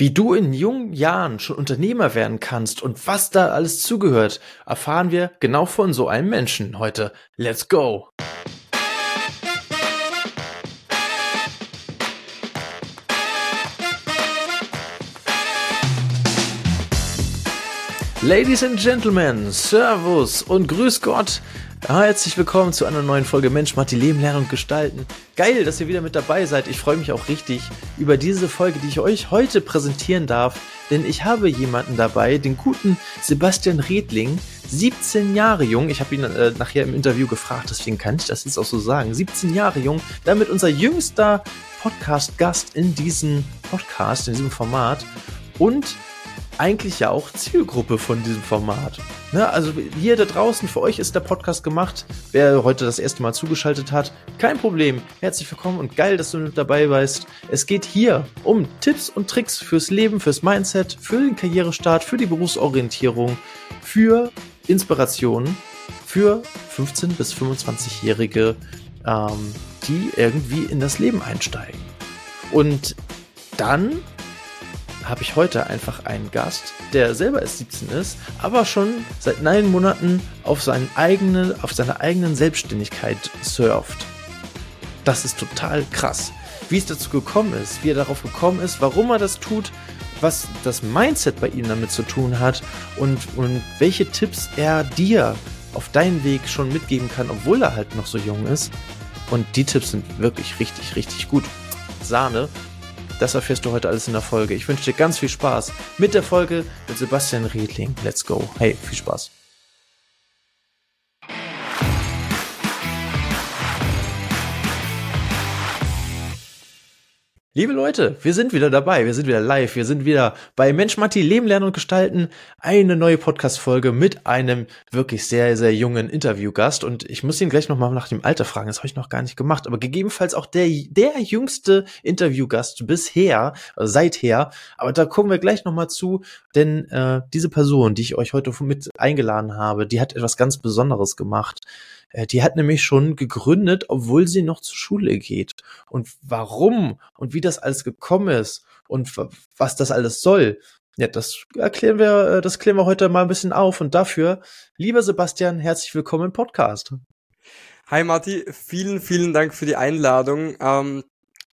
Wie du in jungen Jahren schon Unternehmer werden kannst und was da alles zugehört, erfahren wir genau von so einem Menschen heute. Let's go! Ladies and Gentlemen, Servus und Grüß Gott. Herzlich willkommen zu einer neuen Folge Mensch, Matti, Leben, Lernen und Gestalten. Geil, dass ihr wieder mit dabei seid. Ich freue mich auch richtig über diese Folge, die ich euch heute präsentieren darf. Denn ich habe jemanden dabei, den guten Sebastian Redling, 17 Jahre jung. Ich habe ihn äh, nachher im Interview gefragt, deswegen kann ich das jetzt auch so sagen. 17 Jahre jung, damit unser jüngster Podcast-Gast in diesem Podcast, in diesem Format. Und eigentlich ja auch Zielgruppe von diesem Format. Ne? Also hier da draußen, für euch ist der Podcast gemacht. Wer heute das erste Mal zugeschaltet hat, kein Problem. Herzlich willkommen und geil, dass du mit dabei bist. Es geht hier um Tipps und Tricks fürs Leben, fürs Mindset, für den Karrierestart, für die Berufsorientierung, für Inspiration, für 15- bis 25-Jährige, ähm, die irgendwie in das Leben einsteigen. Und dann habe ich heute einfach einen Gast, der selber erst 17 ist, aber schon seit neun Monaten auf, seinen eigene, auf seiner eigenen Selbstständigkeit surft. Das ist total krass. Wie es dazu gekommen ist, wie er darauf gekommen ist, warum er das tut, was das Mindset bei ihm damit zu tun hat und, und welche Tipps er dir auf deinen Weg schon mitgeben kann, obwohl er halt noch so jung ist. Und die Tipps sind wirklich richtig, richtig gut. Sahne. Das erfährst du heute alles in der Folge. Ich wünsche dir ganz viel Spaß mit der Folge mit Sebastian Riedling. Let's go. Hey, viel Spaß. Liebe Leute, wir sind wieder dabei, wir sind wieder live, wir sind wieder bei Mensch Matti Leben lernen und gestalten, eine neue Podcast Folge mit einem wirklich sehr sehr jungen Interviewgast und ich muss ihn gleich noch mal nach dem Alter fragen, das habe ich noch gar nicht gemacht, aber gegebenenfalls auch der der jüngste Interviewgast bisher, also seither, aber da kommen wir gleich noch mal zu, denn äh, diese Person, die ich euch heute mit eingeladen habe, die hat etwas ganz Besonderes gemacht. Äh, die hat nämlich schon gegründet, obwohl sie noch zur Schule geht. Und warum und wie das alles gekommen ist und was das alles soll, ja, das erklären wir, äh, das klären wir heute mal ein bisschen auf. Und dafür, lieber Sebastian, herzlich willkommen im Podcast. Hi Marti, vielen, vielen Dank für die Einladung. Ähm,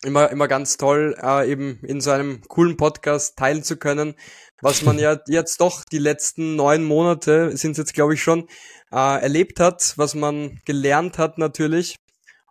immer, immer ganz toll, äh, eben in so einem coolen Podcast teilen zu können, was man ja jetzt doch die letzten neun Monate, sind es jetzt glaube ich schon, äh, erlebt hat, was man gelernt hat natürlich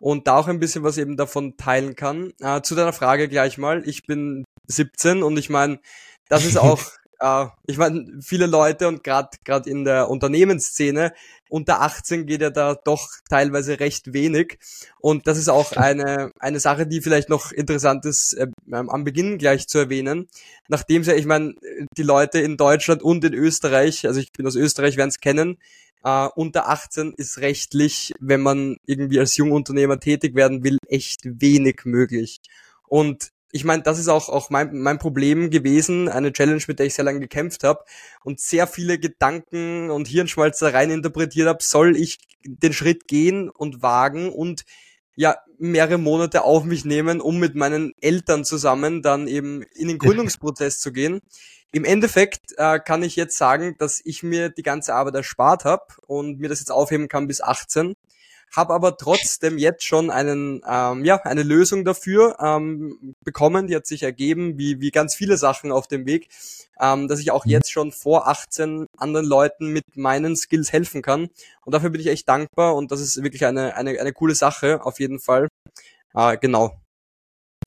und da auch ein bisschen was eben davon teilen kann. Äh, zu deiner Frage gleich mal. Ich bin 17 und ich meine, das ist auch, äh, ich meine, viele Leute und gerade gerade in der Unternehmensszene unter 18 geht ja da doch teilweise recht wenig und das ist auch eine eine Sache, die vielleicht noch interessant ist äh, am Beginn gleich zu erwähnen, nachdem ja, ich meine, die Leute in Deutschland und in Österreich, also ich bin aus Österreich, werden es kennen, Uh, unter 18 ist rechtlich, wenn man irgendwie als Jungunternehmer tätig werden will, echt wenig möglich. Und ich meine, das ist auch, auch mein, mein Problem gewesen, eine Challenge, mit der ich sehr lange gekämpft habe und sehr viele Gedanken und Hirnschmalz da rein interpretiert habe, soll ich den Schritt gehen und wagen und ja, mehrere Monate auf mich nehmen, um mit meinen Eltern zusammen dann eben in den Gründungsprozess zu gehen. Im Endeffekt äh, kann ich jetzt sagen, dass ich mir die ganze Arbeit erspart habe und mir das jetzt aufheben kann bis 18 habe aber trotzdem jetzt schon einen, ähm, ja, eine Lösung dafür ähm, bekommen, die hat sich ergeben, wie, wie ganz viele Sachen auf dem Weg, ähm, dass ich auch mhm. jetzt schon vor 18 anderen Leuten mit meinen Skills helfen kann. Und dafür bin ich echt dankbar und das ist wirklich eine, eine, eine coole Sache, auf jeden Fall. Äh, genau.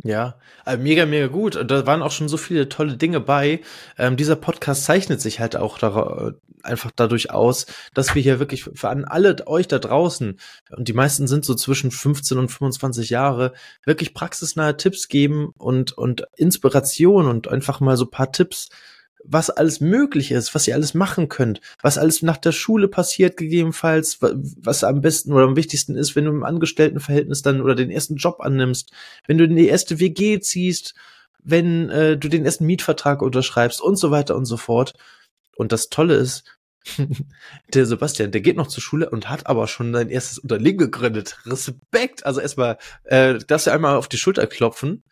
Ja, also mega, mega gut. Und da waren auch schon so viele tolle Dinge bei. Ähm, dieser Podcast zeichnet sich halt auch da, einfach dadurch aus, dass wir hier wirklich für an alle euch da draußen, und die meisten sind so zwischen 15 und 25 Jahre, wirklich praxisnahe Tipps geben und, und Inspiration und einfach mal so paar Tipps, was alles möglich ist, was ihr alles machen könnt, was alles nach der Schule passiert gegebenenfalls, was am besten oder am wichtigsten ist, wenn du im Angestelltenverhältnis dann oder den ersten Job annimmst, wenn du in die erste WG ziehst, wenn äh, du den ersten Mietvertrag unterschreibst und so weiter und so fort. Und das Tolle ist, der Sebastian, der geht noch zur Schule und hat aber schon sein erstes Unternehmen gegründet. Respekt! Also erstmal, äh, darfst du einmal auf die Schulter klopfen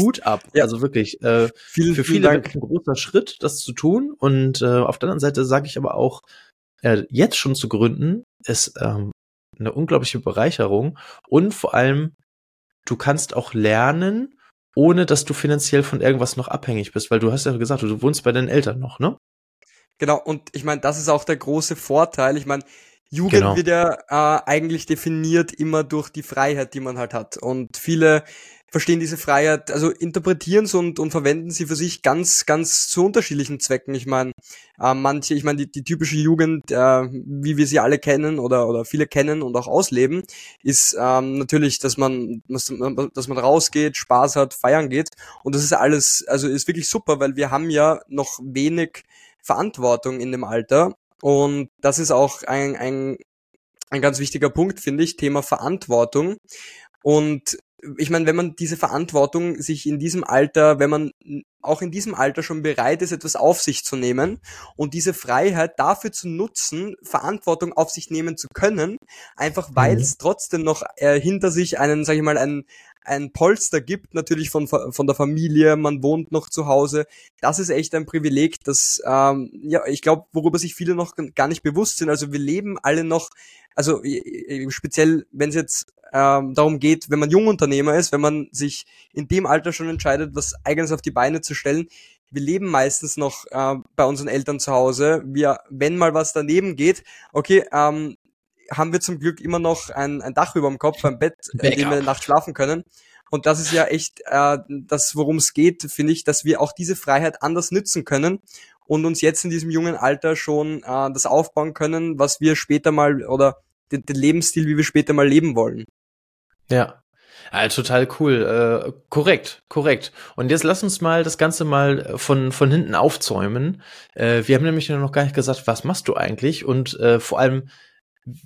Hut ab. Ja. Also wirklich, äh, vielen, für viele Dank. ein großer Schritt, das zu tun. Und äh, auf der anderen Seite sage ich aber auch, äh, jetzt schon zu gründen, ist ähm, eine unglaubliche Bereicherung. Und vor allem, du kannst auch lernen, ohne dass du finanziell von irgendwas noch abhängig bist, weil du hast ja gesagt, du wohnst bei deinen Eltern noch, ne? Genau, und ich meine, das ist auch der große Vorteil. Ich meine, Jugend genau. wird ja äh, eigentlich definiert immer durch die Freiheit, die man halt hat. Und viele verstehen diese Freiheit, also interpretieren sie und, und verwenden sie für sich ganz, ganz zu unterschiedlichen Zwecken. Ich meine, äh, manche, ich meine, die, die typische Jugend, äh, wie wir sie alle kennen oder, oder viele kennen und auch ausleben, ist ähm, natürlich, dass man, dass, man rausgeht, Spaß hat, feiern geht. Und das ist alles, also ist wirklich super, weil wir haben ja noch wenig Verantwortung in dem Alter. Und das ist auch ein, ein, ein ganz wichtiger Punkt, finde ich, Thema Verantwortung. Und ich meine, wenn man diese Verantwortung sich in diesem Alter, wenn man auch in diesem Alter schon bereit ist, etwas auf sich zu nehmen und diese Freiheit dafür zu nutzen, Verantwortung auf sich nehmen zu können, einfach weil es mhm. trotzdem noch äh, hinter sich einen, sag ich mal, einen, ein Polster gibt, natürlich von, von der Familie, man wohnt noch zu Hause. Das ist echt ein Privileg, das, ähm, ja, ich glaube, worüber sich viele noch gar nicht bewusst sind. Also wir leben alle noch, also speziell, wenn es jetzt ähm, darum geht, wenn man Jungunternehmer ist, wenn man sich in dem Alter schon entscheidet, was eigenes auf die Beine zu stellen, wir leben meistens noch äh, bei unseren Eltern zu Hause. Wir, wenn mal was daneben geht, okay, ähm, haben wir zum Glück immer noch ein, ein Dach über dem Kopf, ein Bett, in dem wir Nacht schlafen können. Und das ist ja echt äh, das, worum es geht, finde ich, dass wir auch diese Freiheit anders nützen können und uns jetzt in diesem jungen Alter schon äh, das aufbauen können, was wir später mal oder den, den Lebensstil, wie wir später mal leben wollen. Ja, ja, total cool. Äh, korrekt, korrekt. Und jetzt lass uns mal das Ganze mal von, von hinten aufzäumen. Äh, wir haben nämlich noch gar nicht gesagt, was machst du eigentlich? Und äh, vor allem,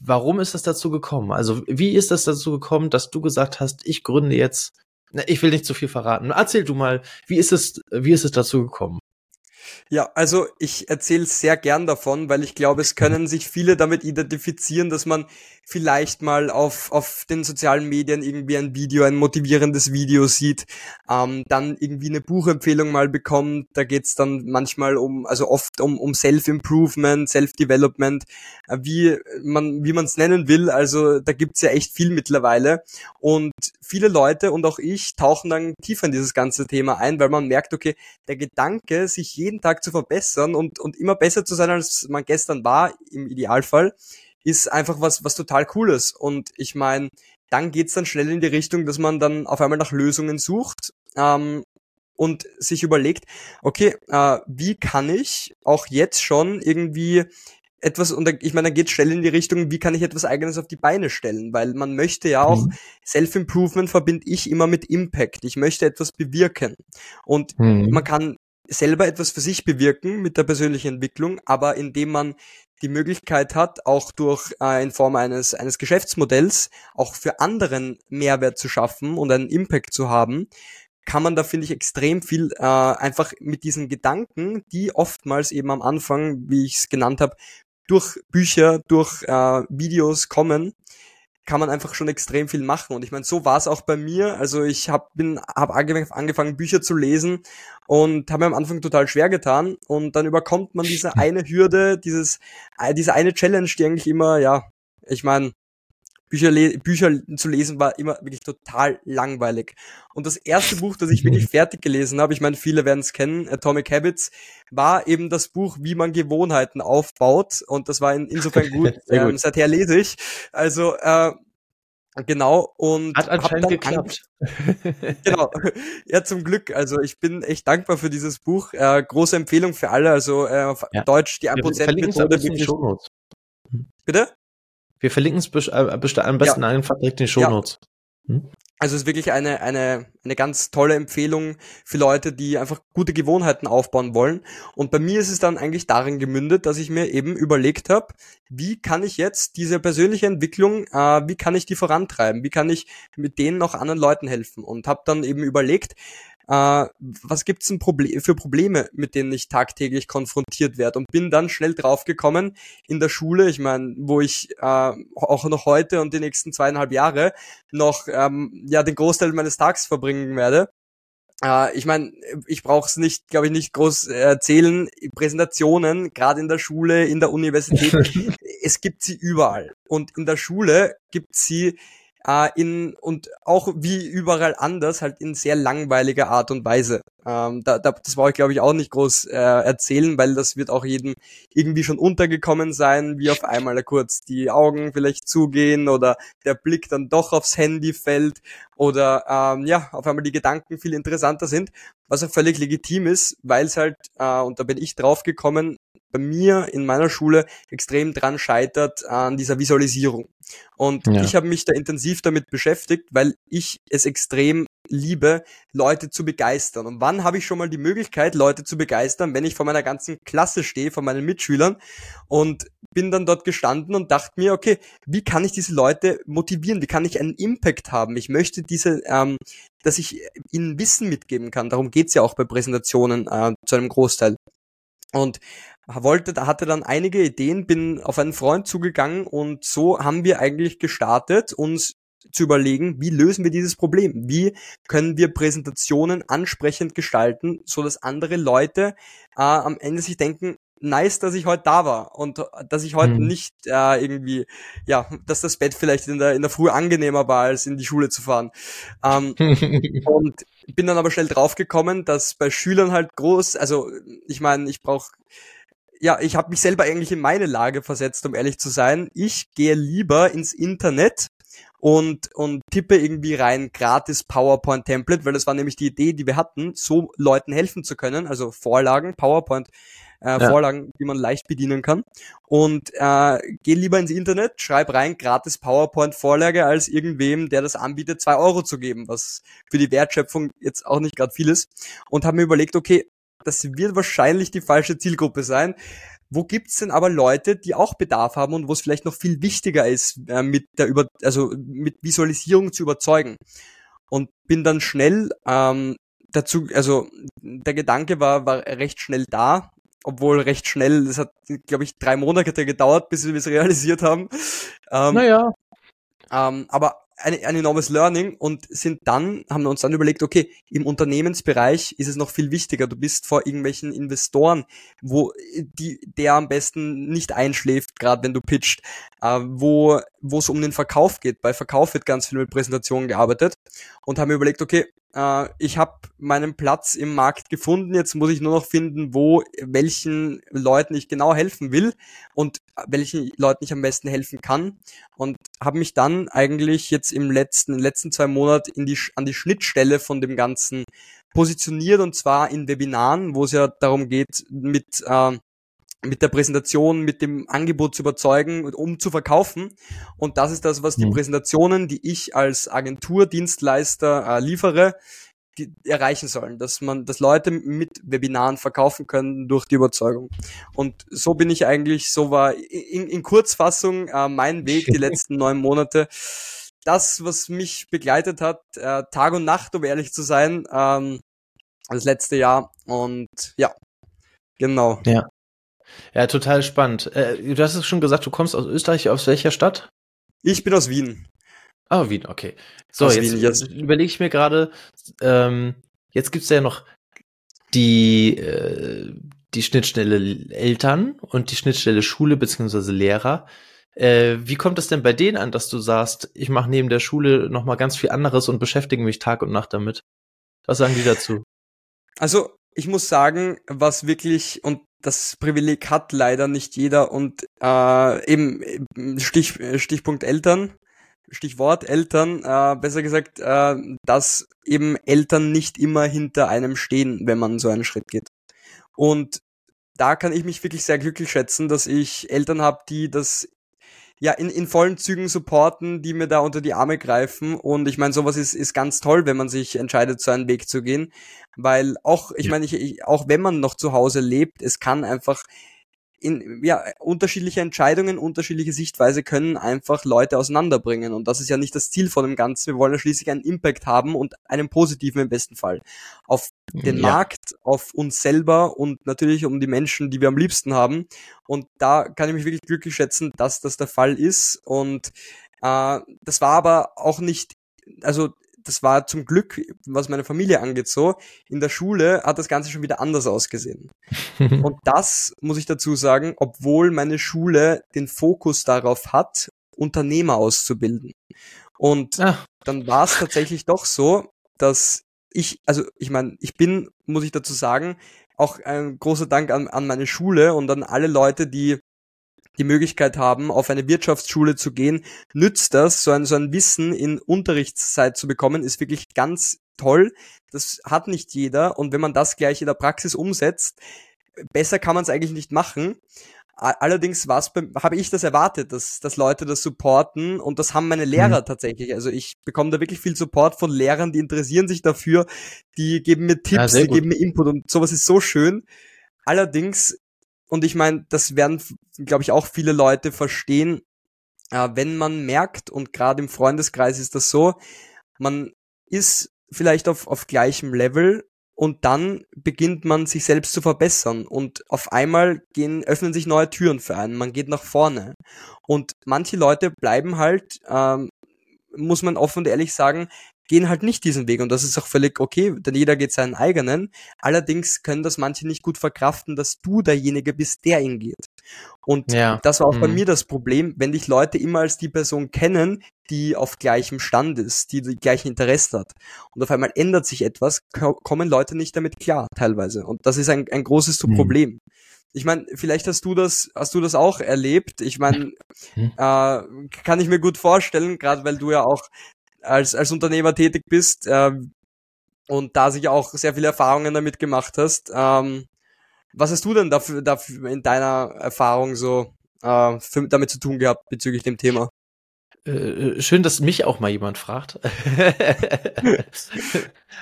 warum ist das dazu gekommen? Also, wie ist das dazu gekommen, dass du gesagt hast, ich gründe jetzt, ich will nicht zu viel verraten. Erzähl du mal, wie ist es, wie ist es dazu gekommen? Ja, also ich erzähle sehr gern davon, weil ich glaube, es können sich viele damit identifizieren, dass man vielleicht mal auf, auf den sozialen Medien irgendwie ein Video, ein motivierendes Video sieht, ähm, dann irgendwie eine Buchempfehlung mal bekommt. Da geht's dann manchmal um, also oft um, um Self-Improvement, Self-Development, äh, wie man wie man es nennen will. Also da gibt's ja echt viel mittlerweile. Und viele Leute und auch ich tauchen dann tiefer in dieses ganze Thema ein, weil man merkt, okay, der Gedanke, sich jeden Tag zu verbessern und, und immer besser zu sein, als man gestern war, im Idealfall, ist einfach was, was total cooles. Und ich meine, dann geht's dann schnell in die Richtung, dass man dann auf einmal nach Lösungen sucht ähm, und sich überlegt, okay, äh, wie kann ich auch jetzt schon irgendwie etwas, und ich meine, dann geht schnell in die Richtung, wie kann ich etwas eigenes auf die Beine stellen, weil man möchte ja auch, mhm. Self-Improvement verbinde ich immer mit Impact. Ich möchte etwas bewirken. Und mhm. man kann selber etwas für sich bewirken mit der persönlichen Entwicklung, aber indem man die Möglichkeit hat, auch durch äh, in Form eines eines Geschäftsmodells auch für anderen Mehrwert zu schaffen und einen Impact zu haben, kann man da finde ich extrem viel äh, einfach mit diesen Gedanken, die oftmals eben am Anfang, wie ich es genannt habe, durch Bücher, durch äh, Videos kommen, kann man einfach schon extrem viel machen. Und ich meine, so war es auch bei mir. Also ich habe bin hab angefangen Bücher zu lesen und habe mir am Anfang total schwer getan. Und dann überkommt man diese eine Hürde, dieses äh, diese eine Challenge, die eigentlich immer, ja, ich meine, Bücher, Bücher zu lesen war immer wirklich total langweilig. Und das erste Buch, das ich wirklich fertig gelesen habe, ich meine, viele werden es kennen, Atomic Habits, war eben das Buch, wie man Gewohnheiten aufbaut. Und das war in, insofern gut. ähm, seither lese ich. Also äh, Genau, und hat anscheinend geklappt. genau. Ja, zum Glück. Also ich bin echt dankbar für dieses Buch. Äh, große Empfehlung für alle. Also äh, auf ja. Deutsch die 1%-Methode. Bitte? Wir verlinken es äh, am besten ja. einfach direkt in den Shownotes. Ja. Hm? Also es ist wirklich eine, eine, eine ganz tolle Empfehlung für Leute, die einfach gute Gewohnheiten aufbauen wollen. Und bei mir ist es dann eigentlich darin gemündet, dass ich mir eben überlegt habe, wie kann ich jetzt diese persönliche Entwicklung, äh, wie kann ich die vorantreiben? Wie kann ich mit denen noch anderen Leuten helfen? Und habe dann eben überlegt, äh, was gibt's denn Proble für Probleme, mit denen ich tagtäglich konfrontiert werde und bin dann schnell draufgekommen in der Schule, ich meine, wo ich äh, auch noch heute und die nächsten zweieinhalb Jahre noch ähm, ja den Großteil meines Tags verbringen werde äh, ich meine, ich brauche es nicht, glaube ich, nicht groß erzählen. Präsentationen, gerade in der Schule, in der Universität, es gibt sie überall. Und in der Schule gibt sie äh, in und auch wie überall anders halt in sehr langweiliger Art und Weise. Ähm, da, da, das brauche ich glaube ich auch nicht groß äh, erzählen, weil das wird auch jedem irgendwie schon untergekommen sein, wie auf einmal kurz die Augen vielleicht zugehen oder der Blick dann doch aufs Handy fällt oder ähm, ja auf einmal die Gedanken viel interessanter sind, was auch völlig legitim ist, weil es halt äh, und da bin ich drauf gekommen, bei mir in meiner Schule extrem dran scheitert an dieser Visualisierung. Und ja. ich habe mich da intensiv damit beschäftigt, weil ich es extrem liebe, Leute zu begeistern. Und wann habe ich schon mal die Möglichkeit, Leute zu begeistern, wenn ich vor meiner ganzen Klasse stehe, vor meinen Mitschülern und bin dann dort gestanden und dachte mir, okay, wie kann ich diese Leute motivieren? Wie kann ich einen Impact haben? Ich möchte diese, ähm, dass ich ihnen Wissen mitgeben kann. Darum geht's ja auch bei Präsentationen äh, zu einem Großteil. Und wollte, hatte dann einige Ideen, bin auf einen Freund zugegangen und so haben wir eigentlich gestartet, uns zu überlegen, wie lösen wir dieses Problem? Wie können wir Präsentationen ansprechend gestalten, so dass andere Leute äh, am Ende sich denken, nice, dass ich heute da war und äh, dass ich heute mhm. nicht äh, irgendwie, ja, dass das Bett vielleicht in der, in der Früh angenehmer war, als in die Schule zu fahren. Ähm, und bin dann aber schnell draufgekommen, dass bei Schülern halt groß, also ich meine, ich brauche ja, ich habe mich selber eigentlich in meine Lage versetzt, um ehrlich zu sein. Ich gehe lieber ins Internet und, und tippe irgendwie rein gratis PowerPoint Template, weil das war nämlich die Idee, die wir hatten, so Leuten helfen zu können, also Vorlagen, PowerPoint äh, ja. Vorlagen, die man leicht bedienen kann. Und äh, geh lieber ins Internet, schreib rein gratis PowerPoint-Vorlage, als irgendwem, der das anbietet, zwei Euro zu geben, was für die Wertschöpfung jetzt auch nicht gerade viel ist. Und habe mir überlegt, okay, das wird wahrscheinlich die falsche Zielgruppe sein. Wo gibt's denn aber Leute, die auch Bedarf haben und wo es vielleicht noch viel wichtiger ist, äh, mit der über, also mit Visualisierung zu überzeugen? Und bin dann schnell ähm, dazu, also der Gedanke war, war recht schnell da, obwohl recht schnell, es hat, glaube ich, drei Monate gedauert, bis wir es realisiert haben. Ähm, naja. Ähm, aber ein, ein enormes Learning und sind dann, haben wir uns dann überlegt, okay, im Unternehmensbereich ist es noch viel wichtiger. Du bist vor irgendwelchen Investoren, wo die, der am besten nicht einschläft, gerade wenn du pitcht, äh, wo es um den Verkauf geht. Bei Verkauf wird ganz viel mit Präsentationen gearbeitet und haben überlegt, okay, äh, ich habe meinen Platz im Markt gefunden, jetzt muss ich nur noch finden, wo welchen Leuten ich genau helfen will und welchen Leuten ich am besten helfen kann. Und habe mich dann eigentlich jetzt im letzten letzten zwei Monaten in die an die Schnittstelle von dem ganzen positioniert und zwar in Webinaren, wo es ja darum geht, mit äh, mit der Präsentation, mit dem Angebot zu überzeugen, um zu verkaufen. Und das ist das, was die mhm. Präsentationen, die ich als Agenturdienstleister äh, liefere, die erreichen sollen, dass man, dass Leute mit Webinaren verkaufen können durch die Überzeugung. Und so bin ich eigentlich, so war in, in Kurzfassung äh, mein Weg die letzten neun Monate. Das, was mich begleitet hat, äh, Tag und Nacht, um ehrlich zu sein, ähm, das letzte Jahr. Und ja, genau. Ja. Ja, total spannend. Äh, du hast es schon gesagt, du kommst aus Österreich. Aus welcher Stadt? Ich bin aus Wien. Ah, oh, Wien, okay. So, aus jetzt, jetzt. überlege ich mir gerade, ähm, jetzt gibt's ja noch die, äh, die Schnittstelle Eltern und die Schnittstelle Schule beziehungsweise Lehrer. Äh, wie kommt es denn bei denen an, dass du sagst, ich mache neben der Schule noch mal ganz viel anderes und beschäftige mich Tag und Nacht damit? Was sagen die dazu? Also ich muss sagen, was wirklich, und das Privileg hat leider nicht jeder und äh, eben Stich, Stichpunkt Eltern, Stichwort Eltern, äh, besser gesagt, äh, dass eben Eltern nicht immer hinter einem stehen, wenn man so einen Schritt geht. Und da kann ich mich wirklich sehr glücklich schätzen, dass ich Eltern habe, die das ja, in, in vollen Zügen supporten, die mir da unter die Arme greifen. Und ich meine, sowas ist, ist ganz toll, wenn man sich entscheidet, so einen Weg zu gehen. Weil auch, ich meine, ich, ich, auch wenn man noch zu Hause lebt, es kann einfach in, ja, unterschiedliche Entscheidungen, unterschiedliche Sichtweise können einfach Leute auseinanderbringen. Und das ist ja nicht das Ziel von dem Ganzen. Wir wollen ja schließlich einen Impact haben und einen positiven im besten Fall. Auf den ja. Markt, auf uns selber und natürlich um die Menschen, die wir am liebsten haben. Und da kann ich mich wirklich glücklich schätzen, dass das der Fall ist. Und äh, das war aber auch nicht, also das war zum Glück, was meine Familie angeht, so. In der Schule hat das Ganze schon wieder anders ausgesehen. und das muss ich dazu sagen, obwohl meine Schule den Fokus darauf hat, Unternehmer auszubilden. Und Ach. dann war es tatsächlich doch so, dass ich, also ich meine, ich bin, muss ich dazu sagen, auch ein großer Dank an, an meine Schule und an alle Leute, die die Möglichkeit haben, auf eine Wirtschaftsschule zu gehen, nützt das, so ein, so ein Wissen in Unterrichtszeit zu bekommen, ist wirklich ganz toll. Das hat nicht jeder und wenn man das gleich in der Praxis umsetzt, besser kann man es eigentlich nicht machen. Allerdings habe ich das erwartet, dass, dass Leute das supporten und das haben meine Lehrer mhm. tatsächlich. Also ich bekomme da wirklich viel Support von Lehrern, die interessieren sich dafür, die geben mir Tipps, ja, die geben mir Input und sowas ist so schön. Allerdings, und ich meine, das werden, glaube ich, auch viele Leute verstehen, äh, wenn man merkt, und gerade im Freundeskreis ist das so, man ist vielleicht auf, auf gleichem Level und dann beginnt man sich selbst zu verbessern und auf einmal gehen, öffnen sich neue Türen für einen, man geht nach vorne. Und manche Leute bleiben halt, ähm, muss man offen und ehrlich sagen, gehen halt nicht diesen Weg und das ist auch völlig okay, denn jeder geht seinen eigenen. Allerdings können das manche nicht gut verkraften, dass du derjenige bist, der ihn geht. Und ja. das war auch mhm. bei mir das Problem, wenn dich Leute immer als die Person kennen, die auf gleichem Stand ist, die die gleichen Interessen hat. Und auf einmal ändert sich etwas, kommen Leute nicht damit klar, teilweise. Und das ist ein, ein großes mhm. Problem. Ich meine, vielleicht hast du das, hast du das auch erlebt. Ich meine, mhm. äh, kann ich mir gut vorstellen, gerade weil du ja auch als, als Unternehmer tätig bist äh, und da sich auch sehr viele Erfahrungen damit gemacht hast. Ähm, was hast du denn dafür, dafür in deiner Erfahrung so äh, für, damit zu tun gehabt bezüglich dem Thema? Äh, schön, dass mich auch mal jemand fragt.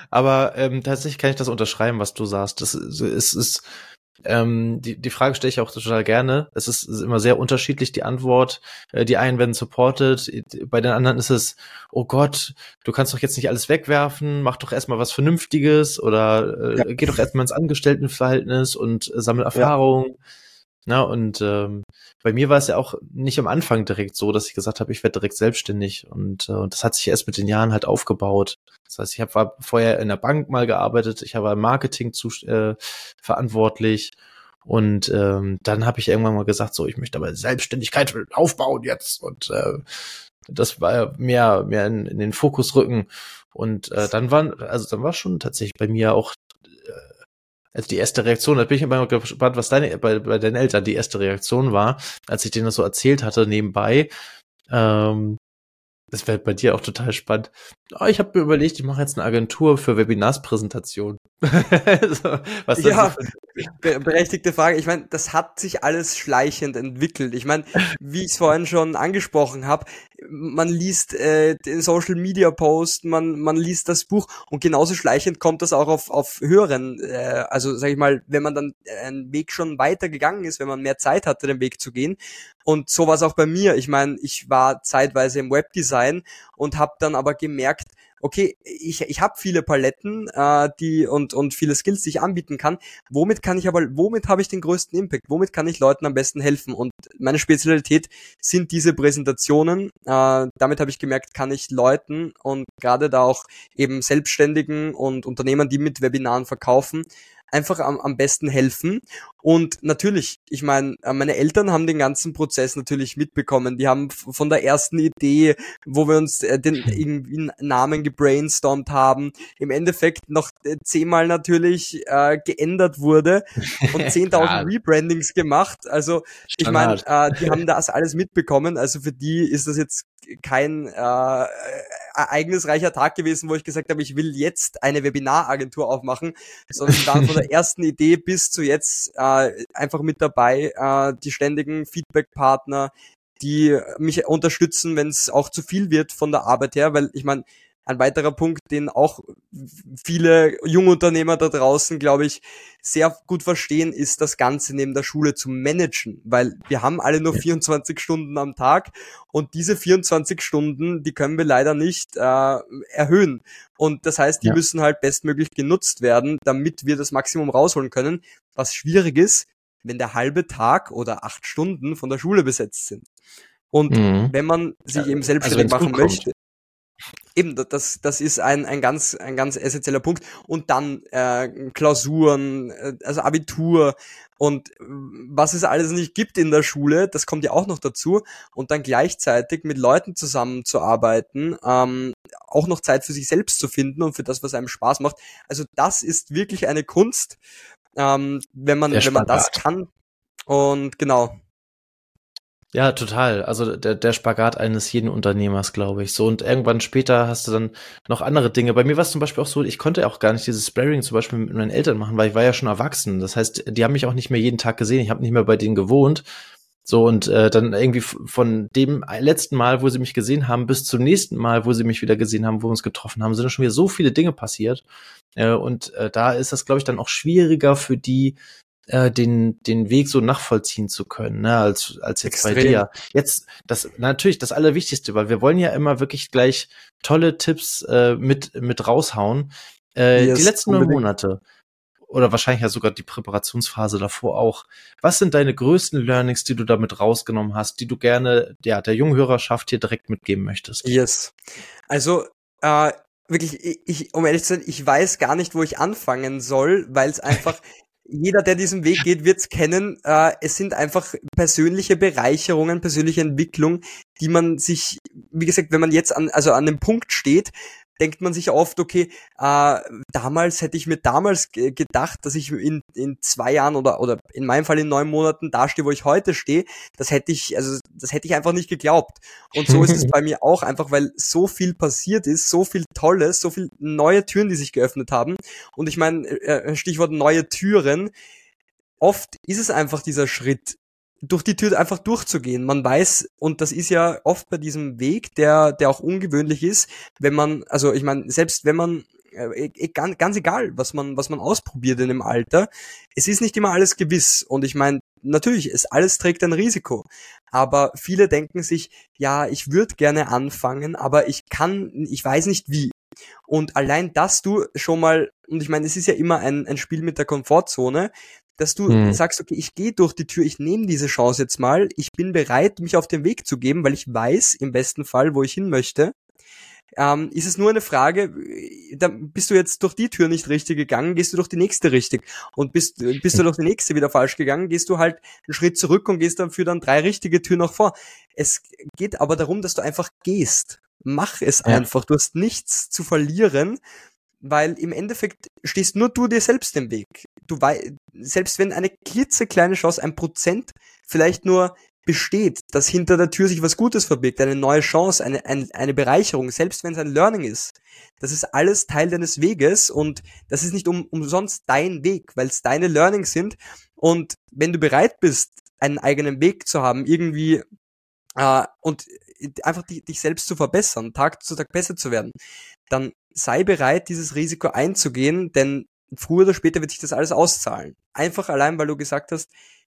Aber ähm, tatsächlich kann ich das unterschreiben, was du sagst. Das ist, ist ähm, die, die Frage stelle ich auch total gerne. Es ist, ist immer sehr unterschiedlich, die Antwort. Äh, die einen werden supported, bei den anderen ist es, oh Gott, du kannst doch jetzt nicht alles wegwerfen, mach doch erstmal was Vernünftiges oder äh, ja. geh doch erstmal ins Angestelltenverhältnis und äh, sammel Erfahrung. Ja. Na, und ähm, bei mir war es ja auch nicht am Anfang direkt so, dass ich gesagt habe, ich werde direkt selbstständig. Und, äh, und das hat sich erst mit den Jahren halt aufgebaut. Das heißt, ich habe vorher in der Bank mal gearbeitet, ich habe im Marketing zu, äh, verantwortlich. Und ähm, dann habe ich irgendwann mal gesagt, so, ich möchte aber Selbstständigkeit aufbauen jetzt. Und äh, das war mehr, mehr in, in den Fokus rücken. Und äh, dann waren, also dann war schon tatsächlich bei mir auch also die erste Reaktion, da bin ich immer gespannt, was deine, bei, bei deinen Eltern die erste Reaktion war, als ich denen das so erzählt hatte nebenbei. Ähm, das wäre bei dir auch total spannend. Oh, ich habe mir überlegt, ich mache jetzt eine Agentur für Webinarspräsentation. so, was ja, be berechtigte Frage. Ich meine, das hat sich alles schleichend entwickelt. Ich meine, wie ich es vorhin schon angesprochen habe, man liest äh, den Social Media Post, man man liest das Buch und genauso schleichend kommt das auch auf auf höheren. Äh, also sage ich mal, wenn man dann einen Weg schon weiter gegangen ist, wenn man mehr Zeit hatte, den Weg zu gehen. Und so war es auch bei mir. Ich meine, ich war zeitweise im Webdesign und habe dann aber gemerkt, okay, ich, ich habe viele Paletten äh, die und, und viele Skills, die ich anbieten kann. Womit kann ich aber, womit habe ich den größten Impact? Womit kann ich Leuten am besten helfen? Und meine Spezialität sind diese Präsentationen. Äh, damit habe ich gemerkt, kann ich Leuten und gerade da auch eben Selbstständigen und Unternehmern, die mit Webinaren verkaufen, einfach am, am besten helfen. Und natürlich, ich meine, äh, meine Eltern haben den ganzen Prozess natürlich mitbekommen. Die haben von der ersten Idee, wo wir uns äh, den irgendwie Namen gebrainstormt haben, im Endeffekt noch zehnmal natürlich äh, geändert wurde und 10.000 Rebrandings gemacht. Also ich meine, äh, die haben das alles mitbekommen. Also für die ist das jetzt kein äh, ereignisreicher Tag gewesen, wo ich gesagt habe, ich will jetzt eine Webinaragentur aufmachen, sondern dann von der ersten Idee bis zu jetzt äh, einfach mit dabei, äh, die ständigen Feedback-Partner, die mich unterstützen, wenn es auch zu viel wird von der Arbeit her, weil ich meine, ein weiterer Punkt, den auch viele Jungunternehmer da draußen, glaube ich, sehr gut verstehen, ist das Ganze neben der Schule zu managen, weil wir haben alle nur 24 Stunden am Tag und diese 24 Stunden, die können wir leider nicht äh, erhöhen. Und das heißt, die ja. müssen halt bestmöglich genutzt werden, damit wir das Maximum rausholen können, was schwierig ist, wenn der halbe Tag oder acht Stunden von der Schule besetzt sind. Und mhm. wenn man sich eben selbstständig also machen möchte, Eben, das, das ist ein, ein, ganz, ein ganz essentieller Punkt. Und dann äh, Klausuren, äh, also Abitur und was es alles nicht gibt in der Schule, das kommt ja auch noch dazu. Und dann gleichzeitig mit Leuten zusammenzuarbeiten, ähm, auch noch Zeit für sich selbst zu finden und für das, was einem Spaß macht. Also das ist wirklich eine Kunst, ähm, wenn man, wenn man das kann. Und genau, ja, total. Also der, der Spagat eines jeden Unternehmers, glaube ich. So und irgendwann später hast du dann noch andere Dinge. Bei mir war es zum Beispiel auch so, ich konnte auch gar nicht dieses Sparring zum Beispiel mit meinen Eltern machen, weil ich war ja schon erwachsen. Das heißt, die haben mich auch nicht mehr jeden Tag gesehen. Ich habe nicht mehr bei denen gewohnt. So und äh, dann irgendwie von dem letzten Mal, wo sie mich gesehen haben, bis zum nächsten Mal, wo sie mich wieder gesehen haben, wo wir uns getroffen haben, sind schon wieder so viele Dinge passiert. Äh, und äh, da ist das, glaube ich, dann auch schwieriger für die, äh, den, den Weg so nachvollziehen zu können, ne, als, als jetzt Extrem. bei dir. Jetzt, das natürlich das Allerwichtigste, weil wir wollen ja immer wirklich gleich tolle Tipps äh, mit, mit raushauen. Äh, yes, die letzten neun Monate oder wahrscheinlich ja sogar die Präparationsphase davor auch. Was sind deine größten Learnings, die du damit rausgenommen hast, die du gerne ja, der jungen Hörerschaft hier direkt mitgeben möchtest? Yes. Also äh, wirklich, ich, um ehrlich zu sein, ich weiß gar nicht, wo ich anfangen soll, weil es einfach jeder, der diesen Weg geht, wird's kennen. Äh, es sind einfach persönliche Bereicherungen, persönliche Entwicklung, die man sich, wie gesagt, wenn man jetzt an, also an dem Punkt steht, denkt man sich oft, okay, äh, damals hätte ich mir damals gedacht, dass ich in, in zwei Jahren oder, oder in meinem Fall in neun Monaten da stehe, wo ich heute stehe. Das hätte ich, also das hätte ich einfach nicht geglaubt. Und so ist es bei mir auch einfach, weil so viel passiert ist, so viel Tolles, so viel neue Türen, die sich geöffnet haben. Und ich meine, äh, Stichwort neue Türen. Oft ist es einfach dieser Schritt, durch die Tür einfach durchzugehen. Man weiß, und das ist ja oft bei diesem Weg, der, der auch ungewöhnlich ist, wenn man, also ich meine, selbst wenn man äh, e, ganz, ganz egal, was man, was man ausprobiert in dem Alter. Es ist nicht immer alles gewiss. Und ich meine, natürlich, es alles trägt ein Risiko. Aber viele denken sich, ja, ich würde gerne anfangen, aber ich kann, ich weiß nicht wie. Und allein, dass du schon mal, und ich meine, es ist ja immer ein, ein Spiel mit der Komfortzone, dass du hm. sagst, okay, ich gehe durch die Tür, ich nehme diese Chance jetzt mal, ich bin bereit, mich auf den Weg zu geben, weil ich weiß im besten Fall, wo ich hin möchte. Ähm, ist es nur eine Frage, da bist du jetzt durch die Tür nicht richtig gegangen, gehst du durch die nächste richtig. Und bist, bist du durch die nächste wieder falsch gegangen, gehst du halt einen Schritt zurück und gehst dann für dann drei richtige Türen noch vor. Es geht aber darum, dass du einfach gehst. Mach es ja. einfach. Du hast nichts zu verlieren weil im Endeffekt stehst nur du dir selbst im Weg. Du weißt, selbst wenn eine klitzekleine Chance, ein Prozent vielleicht nur besteht, dass hinter der Tür sich was Gutes verbirgt, eine neue Chance, eine, eine, eine Bereicherung, selbst wenn es ein Learning ist. Das ist alles Teil deines Weges und das ist nicht um, umsonst dein Weg, weil es deine Learnings sind. Und wenn du bereit bist, einen eigenen Weg zu haben, irgendwie äh, und einfach die, dich selbst zu verbessern, Tag zu Tag besser zu werden, dann sei bereit, dieses Risiko einzugehen, denn früher oder später wird sich das alles auszahlen. Einfach allein, weil du gesagt hast,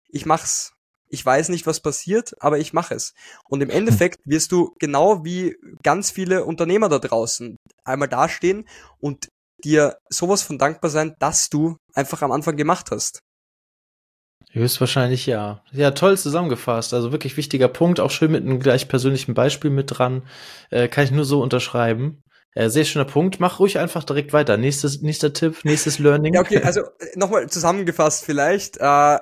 ich mach's. Ich weiß nicht, was passiert, aber ich mache es. Und im Endeffekt wirst du genau wie ganz viele Unternehmer da draußen einmal dastehen und dir sowas von dankbar sein, dass du einfach am Anfang gemacht hast. Höchstwahrscheinlich ja. Ja, toll zusammengefasst. Also wirklich wichtiger Punkt, auch schön mit einem gleich persönlichen Beispiel mit dran. Äh, kann ich nur so unterschreiben. Äh, sehr schöner Punkt. Mach ruhig einfach direkt weiter. Nächstes, nächster Tipp, nächstes Learning. Ja, okay, also äh, nochmal zusammengefasst vielleicht. Äh,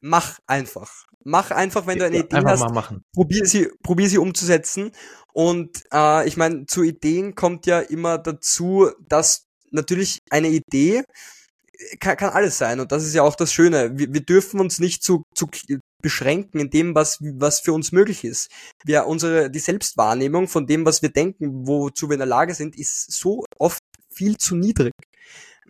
mach einfach. Mach einfach, wenn du eine Idee hast. Mal machen. Probier sie, probier sie umzusetzen. Und äh, ich meine, zu Ideen kommt ja immer dazu, dass natürlich eine Idee kann, kann alles sein und das ist ja auch das Schöne. Wir, wir dürfen uns nicht zu, zu beschränken in dem, was, was für uns möglich ist. Wir, unsere, die Selbstwahrnehmung von dem, was wir denken, wozu wir in der Lage sind, ist so oft viel zu niedrig.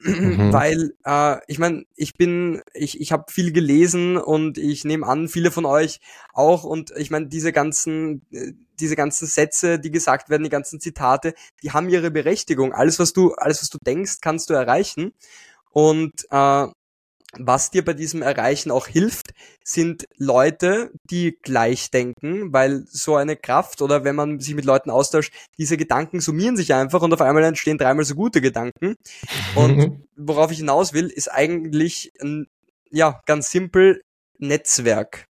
Mhm. Weil äh, ich meine, ich bin, ich, ich habe viel gelesen und ich nehme an, viele von euch auch. Und ich meine, diese ganzen, äh, diese ganzen Sätze, die gesagt werden, die ganzen Zitate, die haben ihre Berechtigung. Alles, was du, alles, was du denkst, kannst du erreichen. Und äh, was dir bei diesem Erreichen auch hilft, sind Leute, die gleich denken, weil so eine Kraft oder wenn man sich mit Leuten austauscht, diese Gedanken summieren sich einfach und auf einmal entstehen dreimal so gute Gedanken. Und worauf ich hinaus will, ist eigentlich, ja, ganz simpel Netzwerk.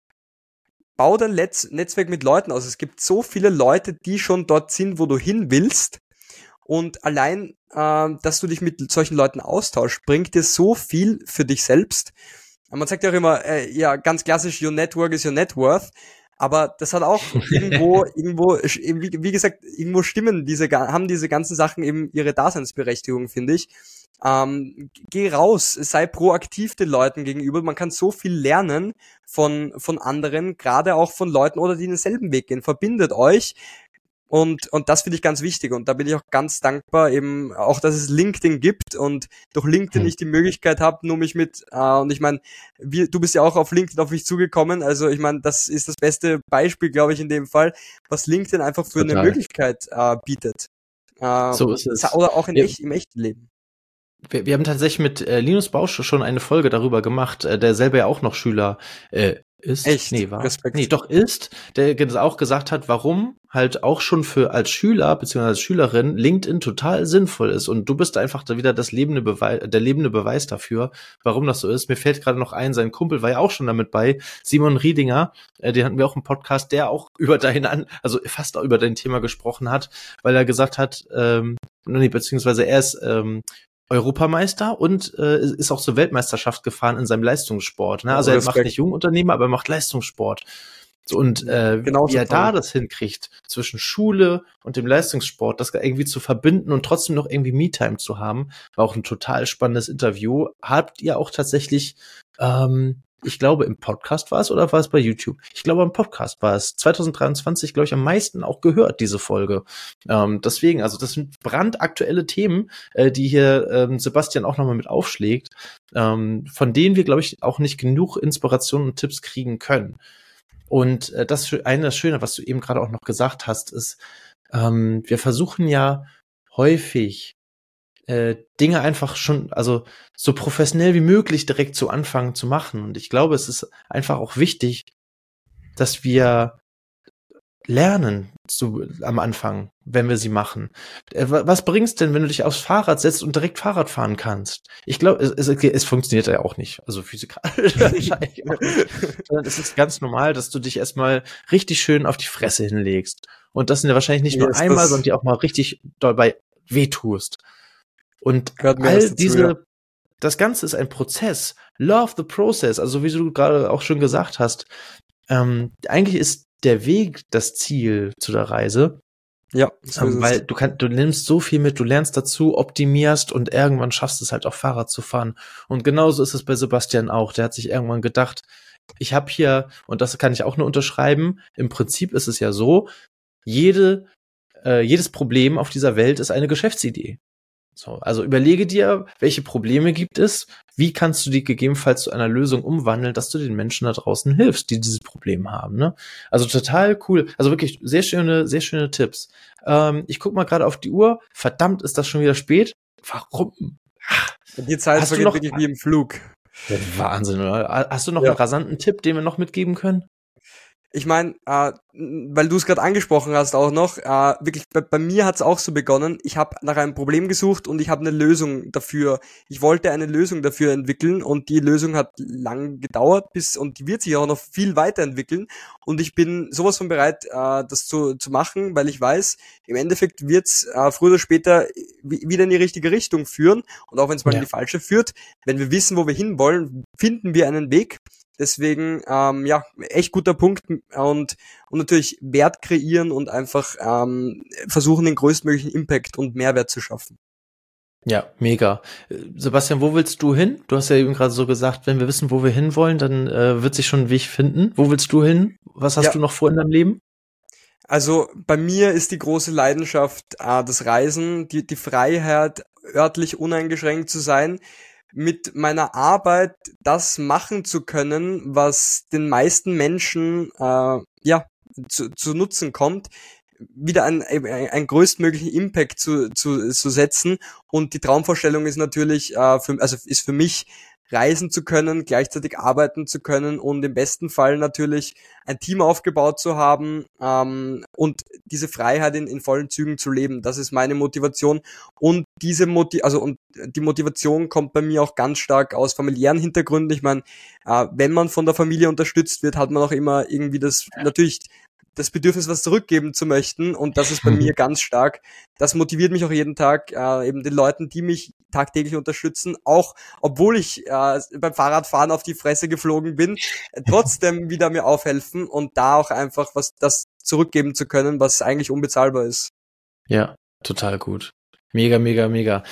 bau dein Letz Netzwerk mit Leuten aus. Es gibt so viele Leute, die schon dort sind, wo du hin willst. Und allein, äh, dass du dich mit solchen Leuten austauschst, bringt dir so viel für dich selbst. Man sagt ja auch immer, äh, ja, ganz klassisch, your network is your net worth. Aber das hat auch irgendwo, irgendwo, wie, wie, gesagt, irgendwo stimmen diese, haben diese ganzen Sachen eben ihre Daseinsberechtigung, finde ich. Ähm, geh raus, sei proaktiv den Leuten gegenüber. Man kann so viel lernen von, von anderen, gerade auch von Leuten oder die denselben Weg gehen. Verbindet euch, und, und das finde ich ganz wichtig. Und da bin ich auch ganz dankbar, eben auch, dass es LinkedIn gibt und durch LinkedIn hm. ich die Möglichkeit habe, nur mich mit, äh, und ich meine, du bist ja auch auf LinkedIn auf mich zugekommen. Also ich meine, das ist das beste Beispiel, glaube ich, in dem Fall, was LinkedIn einfach für Total. eine Möglichkeit äh, bietet. Äh, so ist es. Oder auch in ja. echt, im echten Leben. Wir, wir haben tatsächlich mit äh, Linus Bausch schon eine Folge darüber gemacht, äh, der selber ja auch noch Schüler äh, ist. Echt? Nee, war. Respekt. Nee, doch ist, der auch gesagt hat, warum halt auch schon für als Schüler bzw. als Schülerin LinkedIn total sinnvoll ist. Und du bist einfach da wieder das lebende Beweis, der lebende Beweis dafür, warum das so ist. Mir fällt gerade noch ein, sein Kumpel war ja auch schon damit bei, Simon Riedinger, äh, den hatten wir auch im Podcast, der auch über dein an, also fast auch über dein Thema gesprochen hat, weil er gesagt hat, ähm, nee, beziehungsweise er ist ähm, Europameister und äh, ist auch zur Weltmeisterschaft gefahren in seinem Leistungssport. Ne? Also er macht nicht Jungunternehmer, aber er macht Leistungssport. Und äh, genau wie er toll. da das hinkriegt, zwischen Schule und dem Leistungssport, das irgendwie zu verbinden und trotzdem noch irgendwie Me-Time zu haben, war auch ein total spannendes Interview. Habt ihr auch tatsächlich ähm, ich glaube, im Podcast war es oder war es bei YouTube? Ich glaube, im Podcast war es 2023, glaube ich, am meisten auch gehört, diese Folge. Ähm, deswegen, also das sind brandaktuelle Themen, äh, die hier ähm, Sebastian auch nochmal mit aufschlägt, ähm, von denen wir, glaube ich, auch nicht genug Inspiration und Tipps kriegen können. Und äh, das eine das Schöne, was du eben gerade auch noch gesagt hast, ist, ähm, wir versuchen ja häufig äh, Dinge einfach schon, also so professionell wie möglich direkt zu Anfang zu machen. Und ich glaube, es ist einfach auch wichtig, dass wir lernen zu, am Anfang, wenn wir sie machen. Äh, was bringt's denn, wenn du dich aufs Fahrrad setzt und direkt Fahrrad fahren kannst? Ich glaube, es, es, es funktioniert ja auch nicht. Also physikalisch wahrscheinlich Sondern es ist ganz normal, dass du dich erstmal richtig schön auf die Fresse hinlegst. Und das sind ja wahrscheinlich nicht nur einmal, sondern die auch mal richtig dabei wehtust. Und all diese, ja. das Ganze ist ein Prozess. Love the process. Also wie du gerade auch schon gesagt hast, ähm, eigentlich ist der Weg das Ziel zu der Reise. Ja, so ähm, weil du kannst, du nimmst so viel mit, du lernst dazu, optimierst und irgendwann schaffst es halt auch Fahrrad zu fahren. Und genauso ist es bei Sebastian auch. Der hat sich irgendwann gedacht, ich habe hier, und das kann ich auch nur unterschreiben, im Prinzip ist es ja so, jede, äh, jedes Problem auf dieser Welt ist eine Geschäftsidee. So, also überlege dir, welche Probleme gibt es, wie kannst du die gegebenenfalls zu einer Lösung umwandeln, dass du den Menschen da draußen hilfst, die dieses Problem haben. Ne? Also total cool. Also wirklich sehr schöne, sehr schöne Tipps. Ähm, ich guck mal gerade auf die Uhr. Verdammt, ist das schon wieder spät? Warum? Die Zeit Hast vergeht noch, wirklich wie im Flug. Wahnsinn, oder? Hast du noch ja. einen rasanten Tipp, den wir noch mitgeben können? ich meine, äh, weil du es gerade angesprochen hast auch noch, äh, wirklich bei, bei mir hat es auch so begonnen. Ich habe nach einem Problem gesucht und ich habe eine Lösung dafür. Ich wollte eine Lösung dafür entwickeln und die Lösung hat lang gedauert bis und die wird sich auch noch viel weiterentwickeln. Und ich bin sowas von bereit, äh, das zu, zu machen, weil ich weiß, im Endeffekt wird's äh, früher oder später wieder in die richtige Richtung führen. Und auch wenn es mal ja. in die falsche führt, wenn wir wissen, wo wir hinwollen, finden wir einen Weg. Deswegen, ähm, ja, echt guter Punkt und, und natürlich Wert kreieren und einfach ähm, versuchen, den größtmöglichen Impact und Mehrwert zu schaffen. Ja, mega. Sebastian, wo willst du hin? Du hast ja eben gerade so gesagt, wenn wir wissen, wo wir hinwollen, dann äh, wird sich schon ein Weg finden. Wo willst du hin? Was hast ja. du noch vor in deinem Leben? Also bei mir ist die große Leidenschaft äh, das Reisen, die, die Freiheit, örtlich uneingeschränkt zu sein mit meiner Arbeit das machen zu können, was den meisten Menschen äh, ja zu, zu Nutzen kommt, wieder ein, ein größtmöglichen Impact zu, zu, zu setzen. Und die Traumvorstellung ist natürlich, äh, für, also ist für mich reisen zu können, gleichzeitig arbeiten zu können und im besten Fall natürlich ein Team aufgebaut zu haben ähm, und diese Freiheit in, in vollen Zügen zu leben. Das ist meine Motivation und diese Motiv also und die Motivation kommt bei mir auch ganz stark aus familiären Hintergründen. Ich meine, äh, wenn man von der Familie unterstützt wird, hat man auch immer irgendwie das natürlich das Bedürfnis, was zurückgeben zu möchten. Und das ist bei mir ganz stark. Das motiviert mich auch jeden Tag, äh, eben den Leuten, die mich tagtäglich unterstützen, auch obwohl ich äh, beim Fahrradfahren auf die Fresse geflogen bin, trotzdem wieder mir aufhelfen und da auch einfach was das zurückgeben zu können, was eigentlich unbezahlbar ist. Ja, total gut. Mega, mega, mega.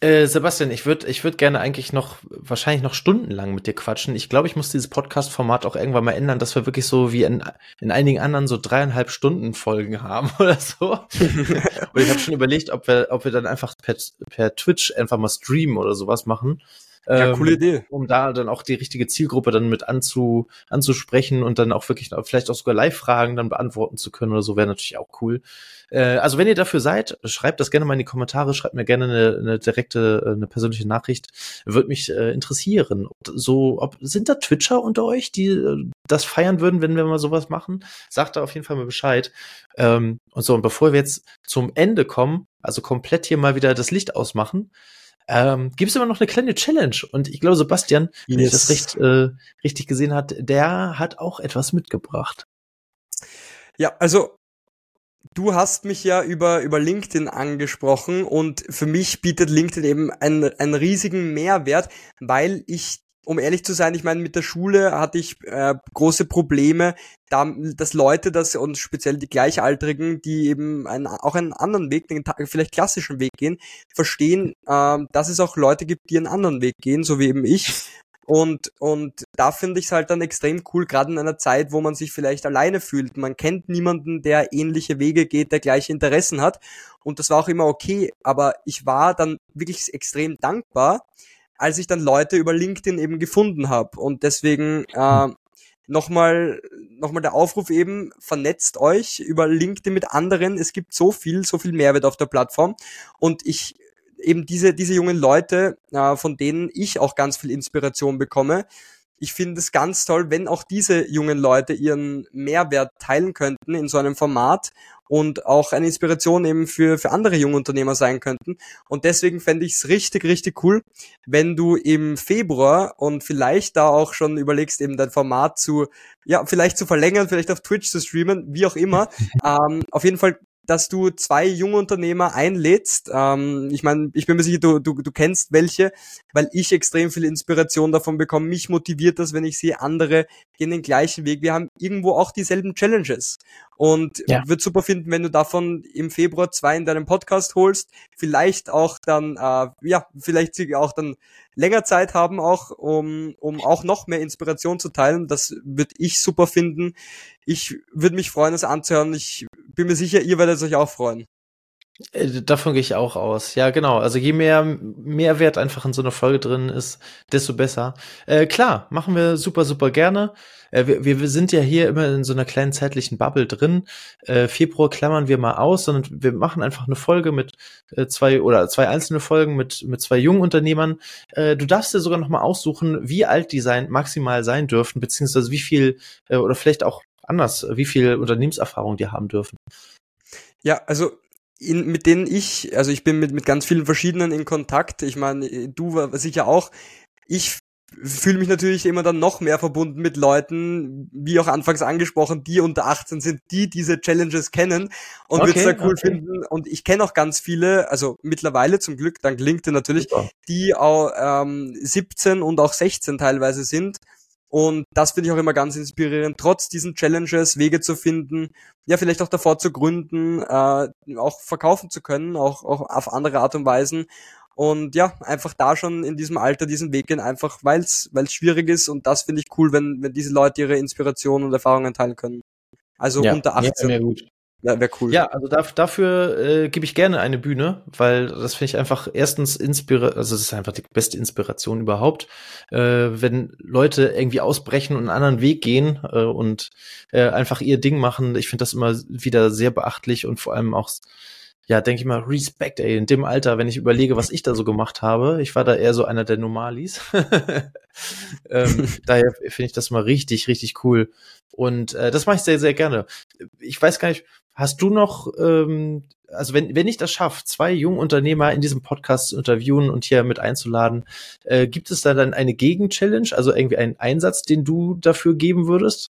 Äh, Sebastian, ich würde ich würd gerne eigentlich noch, wahrscheinlich noch stundenlang mit dir quatschen. Ich glaube, ich muss dieses Podcast-Format auch irgendwann mal ändern, dass wir wirklich so wie in, in einigen anderen so dreieinhalb Stunden Folgen haben oder so. Und ich habe schon überlegt, ob wir, ob wir dann einfach per, per Twitch einfach mal streamen oder sowas machen. Ja, coole ähm, Idee. Um da dann auch die richtige Zielgruppe dann mit anzu, anzusprechen und dann auch wirklich vielleicht auch sogar Live-Fragen dann beantworten zu können oder so, wäre natürlich auch cool. Äh, also wenn ihr dafür seid, schreibt das gerne mal in die Kommentare, schreibt mir gerne eine, eine direkte, äh, eine persönliche Nachricht. Würde mich äh, interessieren. So, ob sind da Twitcher unter euch, die äh, das feiern würden, wenn wir mal sowas machen? Sagt da auf jeden Fall mal Bescheid. Ähm, und so, und bevor wir jetzt zum Ende kommen, also komplett hier mal wieder das Licht ausmachen, ähm, gibt es immer noch eine kleine Challenge. Und ich glaube, Sebastian, yes. wenn ich das recht, äh, richtig gesehen hat, der hat auch etwas mitgebracht. Ja, also du hast mich ja über, über LinkedIn angesprochen und für mich bietet LinkedIn eben einen, einen riesigen Mehrwert, weil ich um ehrlich zu sein, ich meine, mit der Schule hatte ich äh, große Probleme, da, dass Leute das und speziell die Gleichaltrigen, die eben einen, auch einen anderen Weg, den vielleicht klassischen Weg gehen, verstehen, äh, dass es auch Leute gibt, die einen anderen Weg gehen, so wie eben ich. Und, und da finde ich es halt dann extrem cool, gerade in einer Zeit, wo man sich vielleicht alleine fühlt. Man kennt niemanden, der ähnliche Wege geht, der gleiche Interessen hat. Und das war auch immer okay. Aber ich war dann wirklich extrem dankbar, als ich dann Leute über LinkedIn eben gefunden habe. Und deswegen äh, nochmal nochmal der Aufruf eben, vernetzt euch über LinkedIn mit anderen. Es gibt so viel, so viel Mehrwert auf der Plattform. Und ich eben diese, diese jungen Leute, äh, von denen ich auch ganz viel Inspiration bekomme. Ich finde es ganz toll, wenn auch diese jungen Leute ihren Mehrwert teilen könnten in so einem Format und auch eine Inspiration eben für, für andere junge Unternehmer sein könnten. Und deswegen fände ich es richtig, richtig cool, wenn du im Februar und vielleicht da auch schon überlegst, eben dein Format zu, ja, vielleicht zu verlängern, vielleicht auf Twitch zu streamen, wie auch immer. ähm, auf jeden Fall dass du zwei junge Unternehmer einlädst. Ähm, ich meine, ich bin mir sicher, du, du, du kennst welche, weil ich extrem viel Inspiration davon bekomme. Mich motiviert das, wenn ich sehe, andere gehen den gleichen Weg. Wir haben irgendwo auch dieselben Challenges. Und ja. wird super finden, wenn du davon im Februar zwei in deinem Podcast holst. Vielleicht auch dann, äh, ja, vielleicht auch dann länger Zeit haben, auch um, um auch noch mehr Inspiration zu teilen. Das würde ich super finden. Ich würde mich freuen, das anzuhören. Ich bin mir sicher, ihr werdet euch auch freuen. Äh, davon gehe ich auch aus. Ja, genau. Also je mehr Mehrwert einfach in so einer Folge drin ist, desto besser. Äh, klar, machen wir super, super gerne. Äh, wir, wir sind ja hier immer in so einer kleinen zeitlichen Bubble drin. Äh, Februar klammern wir mal aus, sondern wir machen einfach eine Folge mit äh, zwei oder zwei einzelne Folgen mit, mit zwei jungen Unternehmern. Äh, du darfst dir sogar noch mal aussuchen, wie alt die sein, maximal sein dürfen, beziehungsweise wie viel äh, oder vielleicht auch anders, wie viel Unternehmenserfahrung die haben dürfen. Ja, also in, mit denen ich, also ich bin mit, mit ganz vielen verschiedenen in Kontakt. Ich meine, du sicher auch. Ich fühle mich natürlich immer dann noch mehr verbunden mit Leuten, wie auch anfangs angesprochen, die unter 18 sind, die diese Challenges kennen und okay, würde es da cool okay. finden. Und ich kenne auch ganz viele, also mittlerweile zum Glück, dank LinkedIn natürlich, Super. die auch ähm, 17 und auch 16 teilweise sind und das finde ich auch immer ganz inspirierend, trotz diesen Challenges Wege zu finden, ja, vielleicht auch davor zu gründen, äh, auch verkaufen zu können, auch, auch auf andere Art und Weisen. Und ja, einfach da schon in diesem Alter diesen Weg gehen, einfach weil es schwierig ist. Und das finde ich cool, wenn, wenn diese Leute ihre Inspirationen und Erfahrungen teilen können. Also ja, unter 18. Ja, gut. Ja, wäre cool. Ja, also da, dafür äh, gebe ich gerne eine Bühne, weil das finde ich einfach erstens inspira also das ist einfach die beste Inspiration überhaupt, äh, wenn Leute irgendwie ausbrechen und einen anderen Weg gehen äh, und äh, einfach ihr Ding machen. Ich finde das immer wieder sehr beachtlich und vor allem auch ja, denke ich mal, Respekt, ey, in dem Alter, wenn ich überlege, was ich da so gemacht habe. Ich war da eher so einer der Normalis. ähm, daher finde ich das mal richtig, richtig cool. Und äh, das mache ich sehr, sehr gerne. Ich weiß gar nicht, Hast du noch ähm, also wenn, wenn ich das schaffe, zwei junge Unternehmer in diesem Podcast zu interviewen und hier mit einzuladen, äh, gibt es da dann eine Gegen-Challenge, also irgendwie einen Einsatz, den du dafür geben würdest?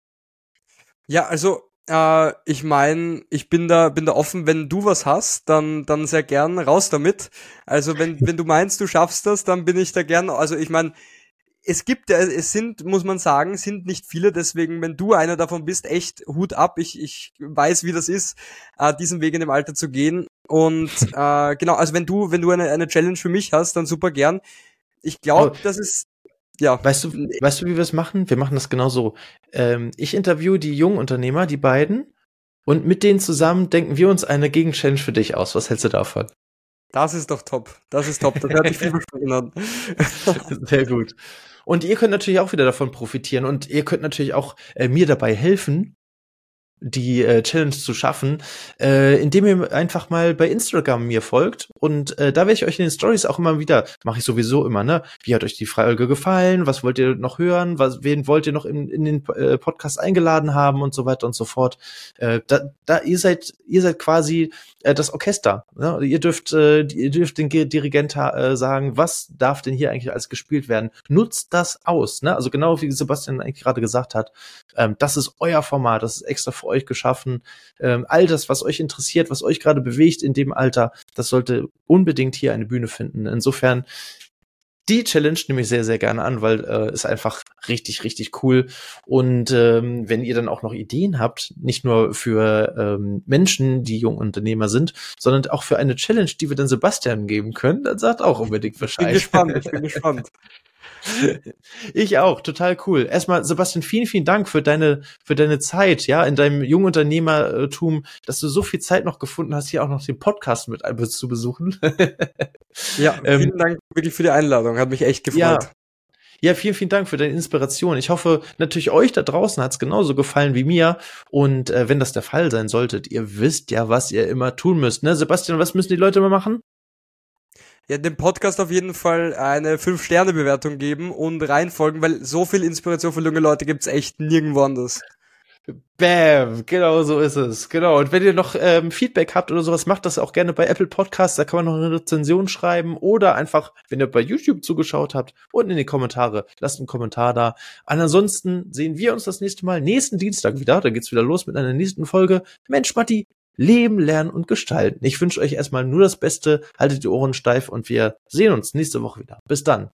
Ja, also äh, ich meine, ich bin da, bin da offen, wenn du was hast, dann, dann sehr gern raus damit. Also wenn, wenn du meinst, du schaffst das, dann bin ich da gern, also ich meine, es gibt ja, es sind, muss man sagen, sind nicht viele, deswegen, wenn du einer davon bist, echt Hut ab. Ich, ich weiß, wie das ist, äh, diesen Weg in dem Alter zu gehen. Und äh, genau, also wenn du, wenn du eine, eine Challenge für mich hast, dann super gern. Ich glaube, oh. das ist ja. Weißt du, weißt du, wie wir es machen? Wir machen das genau so. Ähm, ich interviewe die jungen Unternehmer, die beiden, und mit denen zusammen denken wir uns eine Gegenchallenge für dich aus. Was hältst du davon? Das ist doch top. Das ist top. Das hört sich vielversprechend an. Sehr gut. Und ihr könnt natürlich auch wieder davon profitieren und ihr könnt natürlich auch äh, mir dabei helfen, die äh, Challenge zu schaffen, äh, indem ihr einfach mal bei Instagram mir folgt und äh, da werde ich euch in den Stories auch immer wieder, mache ich sowieso immer, ne? Wie hat euch die Folge gefallen? Was wollt ihr noch hören? Was, wen wollt ihr noch in, in den äh, Podcast eingeladen haben und so weiter und so fort? Äh, da, da ihr seid, ihr seid quasi äh, das Orchester. Ne? Ihr dürft, äh, ihr dürft den Dirigent äh, sagen, was darf denn hier eigentlich alles gespielt werden? Nutzt das aus, ne? Also genau wie Sebastian eigentlich gerade gesagt hat, ähm, das ist euer Format, das ist extra für euch geschaffen. Ähm, all das, was euch interessiert, was euch gerade bewegt in dem Alter, das sollte unbedingt hier eine Bühne finden. Insofern die Challenge nehme ich sehr, sehr gerne an, weil äh, ist einfach richtig, richtig cool. Und ähm, wenn ihr dann auch noch Ideen habt, nicht nur für ähm, Menschen, die Jungunternehmer sind, sondern auch für eine Challenge, die wir dann Sebastian geben können, dann sagt auch unbedingt Bescheid. Ich bin gespannt, ich bin gespannt. Ich auch, total cool. Erstmal, Sebastian, vielen, vielen Dank für deine, für deine Zeit, ja, in deinem Jungunternehmertum, dass du so viel Zeit noch gefunden hast, hier auch noch den Podcast mit zu besuchen. ja, ähm, vielen ähm, Dank wirklich für die Einladung. Hat mich echt gefreut. Ja. Ja, vielen, vielen Dank für deine Inspiration. Ich hoffe, natürlich euch da draußen hat es genauso gefallen wie mir. Und äh, wenn das der Fall sein solltet, ihr wisst ja, was ihr immer tun müsst. Ne? Sebastian, was müssen die Leute immer machen? Ja, dem Podcast auf jeden Fall eine 5-Sterne-Bewertung geben und reinfolgen, weil so viel Inspiration für junge Leute gibt's echt nirgendwo anders. Bam, genau so ist es. Genau. Und wenn ihr noch ähm, Feedback habt oder sowas, macht das auch gerne bei Apple Podcasts. Da kann man noch eine Rezension schreiben oder einfach, wenn ihr bei YouTube zugeschaut habt, unten in die Kommentare. Lasst einen Kommentar da. Ansonsten sehen wir uns das nächste Mal nächsten Dienstag wieder. Da geht's wieder los mit einer nächsten Folge. Mensch, Matti, Leben, Lernen und Gestalten. Ich wünsche euch erstmal nur das Beste, haltet die Ohren steif und wir sehen uns nächste Woche wieder. Bis dann.